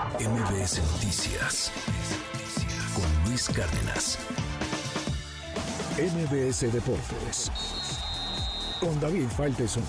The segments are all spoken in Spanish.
MBS Noticias con Luis Cárdenas. MBS Deportes con David Faitelson.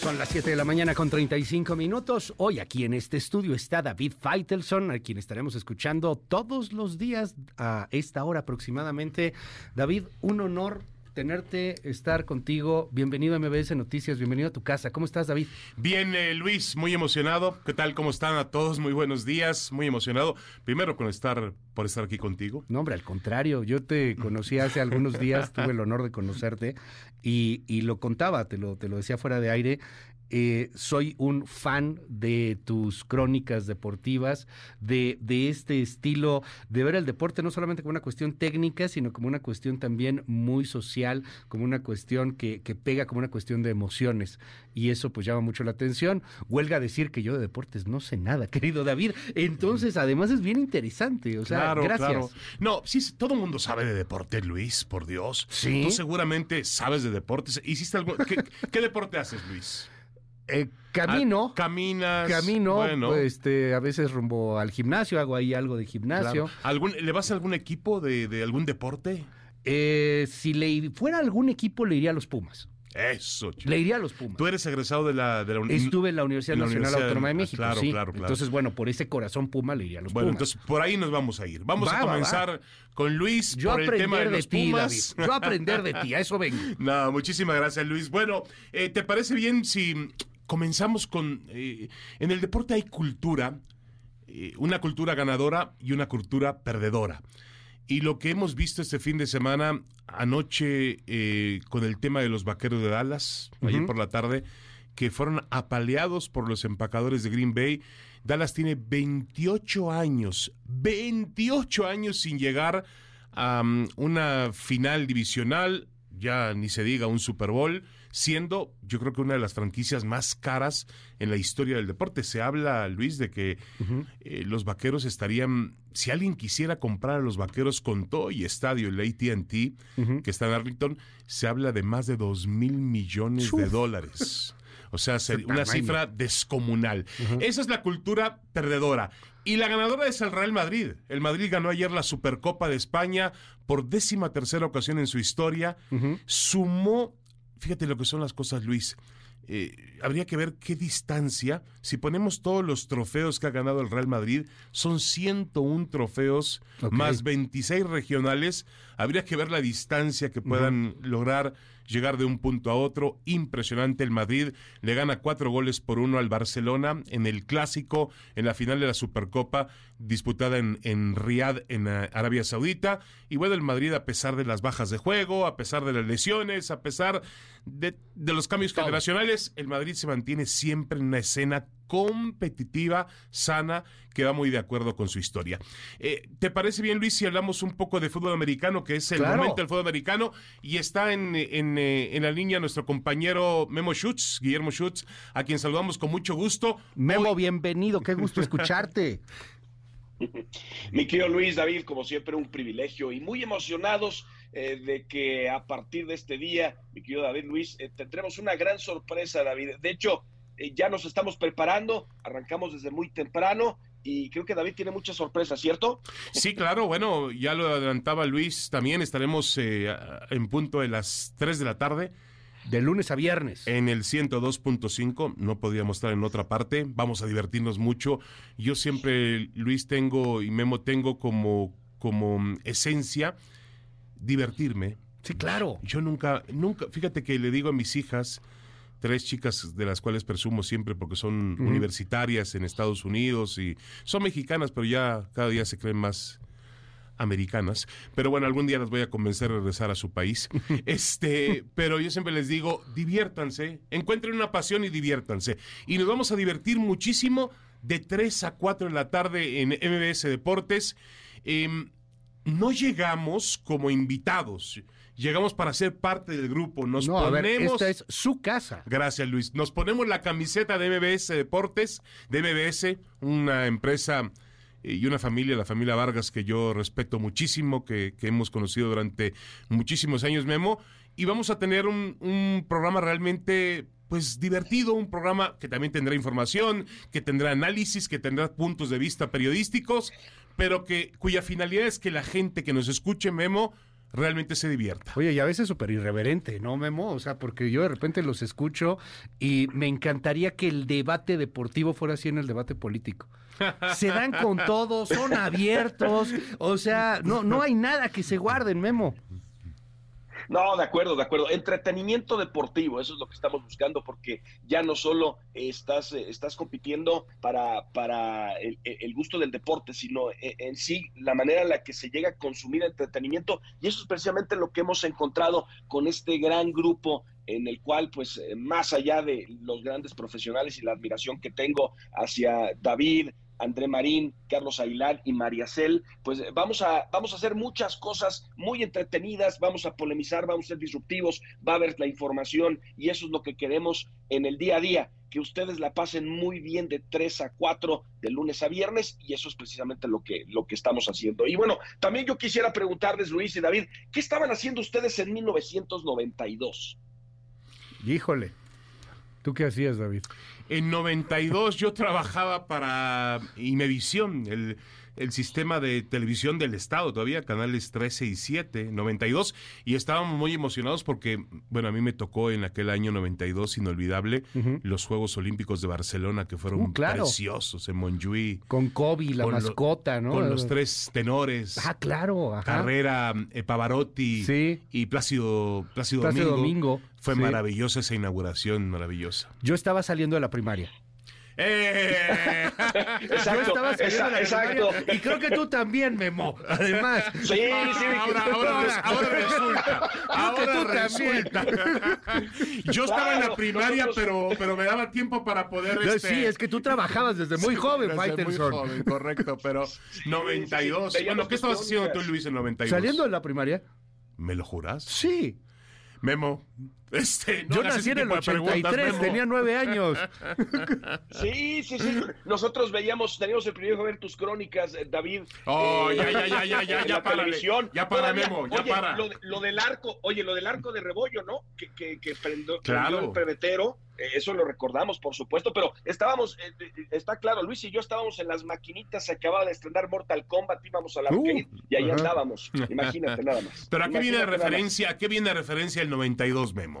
Son las 7 de la mañana con 35 minutos. Hoy aquí en este estudio está David Feitelson, a quien estaremos escuchando todos los días a esta hora aproximadamente. David, un honor tenerte, estar contigo. Bienvenido a MBS Noticias, bienvenido a tu casa. ¿Cómo estás, David? Bien, eh, Luis, muy emocionado. ¿Qué tal? ¿Cómo están a todos? Muy buenos días, muy emocionado. Primero con estar por estar aquí contigo. No, hombre, al contrario, yo te conocí hace algunos días, tuve el honor de conocerte y, y lo contaba, te lo, te lo decía fuera de aire. Eh, soy un fan de tus crónicas deportivas, de, de, este estilo de ver el deporte no solamente como una cuestión técnica, sino como una cuestión también muy social, como una cuestión que, que pega, como una cuestión de emociones. Y eso pues llama mucho la atención. Huelga decir que yo de deportes no sé nada, querido David. Entonces, además es bien interesante. O sea, gracias. Claro. No, sí, todo el mundo sabe de deporte, Luis, por Dios. Sí. Tú seguramente sabes de deportes. ¿Hiciste algo? ¿Qué, ¿qué deporte haces, Luis? Eh, camino. Ah, caminas. Camino, bueno. este, a veces rumbo al gimnasio, hago ahí algo de gimnasio. Claro. ¿Algún, ¿Le vas a algún equipo de, de algún deporte? Eh, si le fuera algún equipo, le iría a los Pumas. Eso, chico. Le iría a los Pumas. Tú eres egresado de la, de la Estuve en la Universidad en la Nacional Universidad, Autónoma de México. Claro, sí. claro, claro. Entonces, bueno, por ese corazón Puma le iría a los bueno, Pumas. entonces por ahí nos vamos a ir. Vamos Va, a comenzar va. con Luis Yo por el aprender tema de de, los ti, Pumas. David. Yo aprender de ti, a eso vengo. No, muchísimas gracias, Luis. Bueno, eh, ¿te parece bien si comenzamos con... Eh, en el deporte hay cultura, eh, una cultura ganadora y una cultura perdedora. Y lo que hemos visto este fin de semana, anoche, eh, con el tema de los vaqueros de Dallas, uh -huh. ayer por la tarde, que fueron apaleados por los empacadores de Green Bay. Dallas tiene 28 años, 28 años sin llegar a um, una final divisional, ya ni se diga un Super Bowl, siendo yo creo que una de las franquicias más caras en la historia del deporte. Se habla, Luis, de que uh -huh. eh, los vaqueros estarían, si alguien quisiera comprar a los vaqueros con todo y estadio, el ATT, uh -huh. que está en Arlington, se habla de más de dos mil millones Uf. de dólares. O sea, una cifra descomunal. Uh -huh. Esa es la cultura perdedora. Y la ganadora es el Real Madrid. El Madrid ganó ayer la Supercopa de España por décima tercera ocasión en su historia. Uh -huh. Sumó, fíjate lo que son las cosas, Luis. Eh, habría que ver qué distancia, si ponemos todos los trofeos que ha ganado el Real Madrid, son 101 trofeos okay. más 26 regionales, habría que ver la distancia que puedan uh -huh. lograr llegar de un punto a otro. Impresionante. El Madrid le gana cuatro goles por uno al Barcelona en el clásico, en la final de la Supercopa, disputada en, en Riyadh, en uh, Arabia Saudita. Y bueno, el Madrid, a pesar de las bajas de juego, a pesar de las lesiones, a pesar de, de los cambios Todo. generacionales, el Madrid se mantiene siempre en una escena competitiva, sana, que va muy de acuerdo con su historia. Eh, ¿Te parece bien, Luis, si hablamos un poco de fútbol americano, que es el Claro. momento del fútbol americano? Y está en, en, eh, en la línea nuestro compañero Memo Schutz, Guillermo Schutz, a quien saludamos con mucho gusto. Memo, Hoy- bienvenido, qué gusto escucharte. Mi querido Luis David, como siempre, un privilegio y muy emocionados eh, de que a partir de este día, mi querido David Luis, eh, tendremos una gran sorpresa, David. De hecho, eh, ya nos estamos preparando, arrancamos desde muy temprano y creo que David tiene muchas sorpresas, ¿cierto? Sí, claro, bueno, ya lo adelantaba Luis, también estaremos eh, en punto de las 3 de la tarde De lunes a viernes. en el 102.5, no podríamos estar en otra parte, vamos a divertirnos mucho. Yo siempre, Luis, tengo y Memo tengo como, como esencia divertirme. Sí, claro. Yo nunca, nunca, fíjate que le digo a mis hijas, tres chicas de las cuales presumo siempre porque son universitarias en Estados Unidos y son mexicanas, pero ya cada día se creen más americanas. Pero bueno, algún día las voy a convencer de regresar a su país. Este, pero yo siempre les digo, diviértanse, encuentren una pasión y diviértanse. Y nos vamos a divertir muchísimo de 3 a 4 de la tarde en MBS Deportes. Em, no llegamos como invitados, llegamos para ser parte del grupo. Nos no, a ver, ponemos. esta es su casa. Gracias, Luis. Nos ponemos la camiseta de MBS Deportes, de MBS, una empresa eh, y una familia, la familia Vargas, que yo respeto muchísimo, que, que hemos conocido durante muchísimos años, Memo. Y vamos a tener un, un programa realmente pues divertido, un programa que también tendrá información, que tendrá análisis, que tendrá puntos de vista periodísticos, pero que cuya finalidad es que la gente que nos escuche, Memo, realmente se divierta. Oye, y a veces súper irreverente, ¿no, Memo? O sea, porque yo de repente los escucho y me encantaría que el debate deportivo fuera así en el debate político. Se dan con todo, son abiertos, o sea, no, no hay nada que se guarden, Memo. No, de acuerdo, de acuerdo. Entretenimiento deportivo, eso es lo que estamos buscando, porque ya no solo estás, eh, estás compitiendo para, para el, gusto del deporte, sino e, en sí la manera en la que se llega a consumir entretenimiento. Y eso es precisamente lo que hemos encontrado con este gran grupo en el cual, pues, eh, más allá de los grandes profesionales y la admiración que tengo hacia David, André Marín, Carlos Aguilar y María Cel, pues vamos a, vamos a hacer muchas cosas muy entretenidas, vamos a polemizar, vamos a ser disruptivos, va a haber la información y eso es lo que queremos en el día a día, que ustedes la pasen muy bien de 3 a 4 de lunes a viernes y eso es precisamente lo que, lo que estamos haciendo. Y bueno, también yo quisiera preguntarles, Luis y David, ¿qué estaban haciendo ustedes en 1992? Híjole, ¿tú qué hacías, David? En 92 yo trabajaba para Imevisión, el el sistema de televisión del Estado, todavía canales 13 y 7, 92, y estábamos muy emocionados porque, bueno, a mí me tocó en aquel año 92, inolvidable, los Juegos Olímpicos de Barcelona, que fueron uh, preciosos en Montjuic. Con Kobe, la mascota, ¿no? Con los tres tenores. Ah, claro. Carrera, eh, Pavarotti y Plácido, Plácido, Domingo. Fue maravillosa esa inauguración, maravillosa. Yo estaba saliendo de la primaria. Eh. exacto, exacto. Y creo que tú también, Memo. Además. Sí, sí. Ahora, ahora, ahora resulta. Ahora resulta. Yo estaba en la primaria, pero, pero me daba tiempo para poder. Este... Sí, es que tú trabajabas desde muy joven, desde Muy joven, correcto, pero 92. bueno, ¿qué estabas haciendo tú, Luis, en 92? ¿Saliendo de la primaria? ¿Me lo juras? Sí. Memo, este, Yo nací en el 83, tenía nueve años. Sí, sí, sí. Nosotros veíamos, teníamos el privilegio de ver tus crónicas, eh, David. Oh, ya, ya, ya, ya, ya, ya, para. Ya para, Memo, ya para. Lo, del arco, oye, lo del arco de rebollo, ¿no? Que, que, que prendió, claro. el pebetero. Eh, eso lo recordamos, por supuesto, pero estábamos, eh, está claro, Luis y yo estábamos en las maquinitas, se acababa de estrenar Mortal Kombat, íbamos a la uh, y ahí andábamos. Imagínate nada más. Pero ¿a qué viene de referencia? ¿A qué viene de referencia el 92, Memo?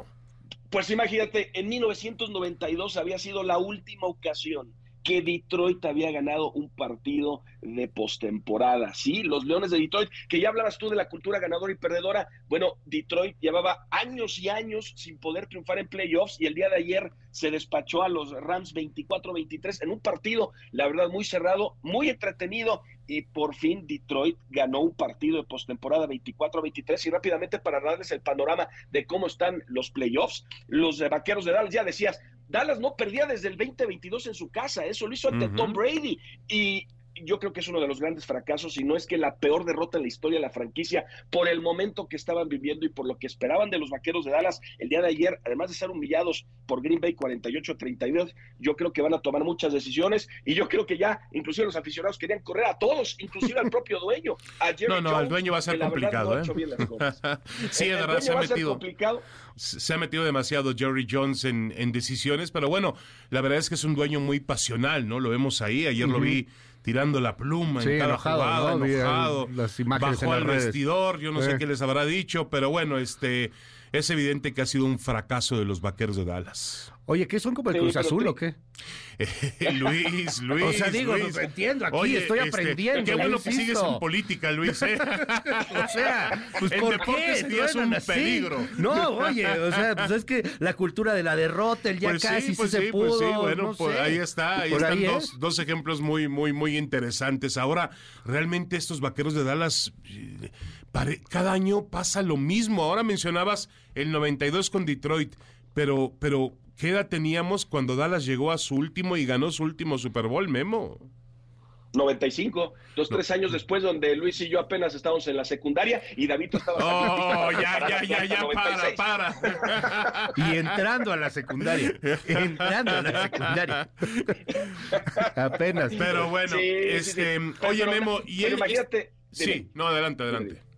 Pues imagínate, en 1992 había sido la última ocasión que Detroit había ganado un partido de postemporada. Sí, los Leones de Detroit, que ya hablabas tú de la cultura ganadora y perdedora. Bueno, Detroit llevaba años y años sin poder triunfar en playoffs y el día de ayer se despachó a los Rams 24-23 en un partido, la verdad, muy cerrado, muy entretenido y por fin Detroit ganó un partido de postemporada 24-23 y rápidamente para darles el panorama de cómo están los playoffs, los vaqueros de Dallas, ya decías, Dallas no perdía desde el 2022 en su casa, eso lo hizo ante Tom Brady y yo creo que es uno de los grandes fracasos, y no es que la peor derrota en la historia de la franquicia, por el momento que estaban viviendo y por lo que esperaban de los vaqueros de Dallas el día de ayer, además de ser humillados por Green Bay 48-32, yo creo que van a tomar muchas decisiones y yo creo que ya, inclusive los aficionados querían correr a todos, inclusive al propio dueño. no, no, el dueño va a ser complicado. ¿eh? sí, de verdad, se ha metido. Se ha metido demasiado Jerry Jones en, en, decisiones, pero bueno, la verdad es que es un dueño muy pasional, ¿no? Lo vemos ahí, ayer lo vi tirando la pluma en cada jugada, enojado, las imágenes bajó al vestidor, yo no sé qué les habrá dicho, pero bueno, este es evidente que ha sido un fracaso de los vaqueros de Dallas. Oye, ¿qué son como el Cruz Azul o qué? Luis, Luis. O sea, digo, Luis. no entiendo, aquí estoy este, aprendiendo. Qué bueno que sigues en política, Luis. ¿eh? o sea, pues el ¿por deporte qué? es un peligro. No, oye, o sea, pues es que la cultura de la derrota, el ya pues casi sí, pues se sí, pudo. Pues sí, bueno, pues ahí está, ahí están dos, dos, ejemplos muy, muy, muy interesantes. Ahora, realmente estos vaqueros de Dallas, cada año pasa lo mismo. Ahora mencionabas el 92 con Detroit, pero, pero ¿Qué edad teníamos cuando Dallas llegó a su último y ganó su último Super Bowl, Memo? 95, dos, tres años después, donde Luis y yo apenas estábamos en la secundaria y David estaba. ¡Oh, ya, ya, ya, ya, para, para! Y entrando a la secundaria. Entrando a la secundaria. apenas. Pero bueno, este. Oye, Memo, y él. Imagínate. Sí, no, adelante, adelante.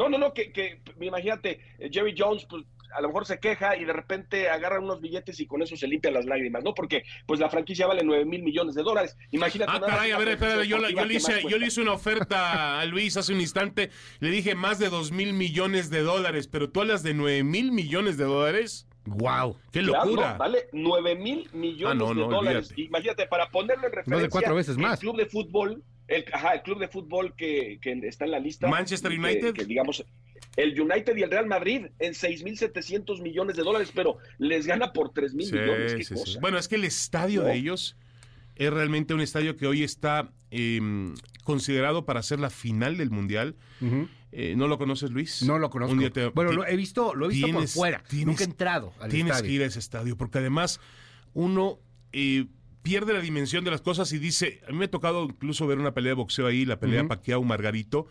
No, no, no, que, que imagínate, Jerry Jones, pues a lo mejor se queja y de repente agarra unos billetes y con eso se limpia las lágrimas, ¿no? Porque pues la franquicia vale 9 mil millones de dólares. Imagínate. Ah, caray, a ver, espérate, yo, yo, le hice, yo le hice una oferta a Luis hace un instante, le dije más de 2 mil millones de dólares, pero tú hablas de 9 mil millones de dólares. ¡Wow! ¡Qué locura! Claro, vale 9 mil millones Ah, no, no, de dólares. olvídate. Imagínate, para ponerlo en referencia, cuatro veces más. el club de fútbol, el, ajá, el club de fútbol que, que está en la lista. Manchester United. Que, digamos, el United y el Real Madrid en 6.700 millones de dólares, pero les gana por 3 mil Sí, millones. Qué sí, sí. cosa. Bueno, es que el estadio No. de ellos es realmente un estadio que hoy está eh, considerado para ser la final del Mundial. Eh, ¿No lo conoces, Luis? No lo conozco. Un día te- bueno, lo he visto, lo he visto por tienes- fuera. tienes- Nunca he entrado al Tienes estadio. que ir a ese estadio, porque además uno eh, pierde la dimensión de las cosas y dice, a mí me ha tocado incluso ver una pelea de boxeo ahí, la pelea Ujú. Pacquiao Margarito,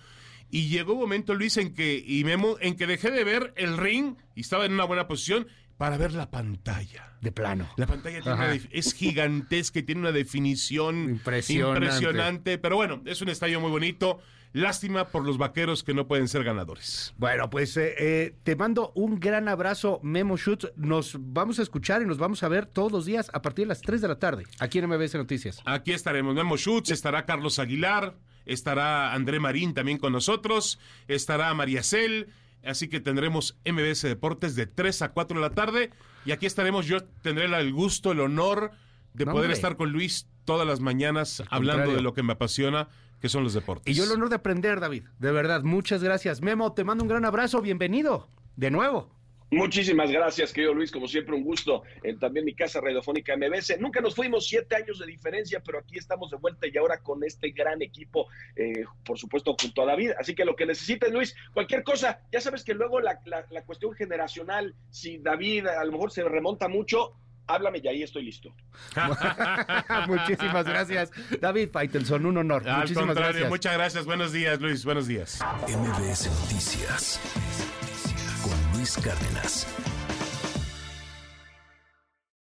y llegó un momento, Luis, en que, y Memo, en que dejé de ver el ring y estaba en una buena posición para ver la pantalla. De plano. La pantalla tiene una es gigantesca y tiene una definición Impresionante. impresionante, pero bueno, es un estadio muy bonito. Lástima por los vaqueros que no pueden ser ganadores. Bueno, pues eh, eh, te mando un gran abrazo, Memo Schutz. Nos vamos a escuchar y nos vamos a ver todos los días a partir de las 3 de la tarde, aquí en MBS Noticias. Aquí estaremos. Memo Schutz, estará Carlos Aguilar, estará André Marín también con nosotros, estará María Cel. Así que tendremos MBS Deportes de 3 a 4 de la tarde. Y aquí estaremos. Yo tendré el gusto, el honor de No, poder hombre. estar con Luis todas las mañanas hablando contrario. de lo que me apasiona, que son los deportes. Y yo el honor de aprender, David. De verdad, muchas gracias. Memo, te mando un gran abrazo. Bienvenido. De nuevo. Muchísimas gracias, querido Luis, como siempre un gusto. En también mi casa radiofónica MBS. Nunca nos fuimos siete años de diferencia, pero aquí estamos de vuelta y ahora con este gran equipo, eh, por supuesto, junto a David. Así que lo que necesites, Luis, cualquier cosa, ya sabes que luego la, la- la cuestión generacional, si David a lo mejor se remonta mucho, háblame y ahí estoy listo. Muchísimas gracias. David Faitelson, un honor. Al Muchísimas contrario, gracias. muchas gracias. Buenos días, Luis. Buenos días. MBS Noticias Luis Cárdenas.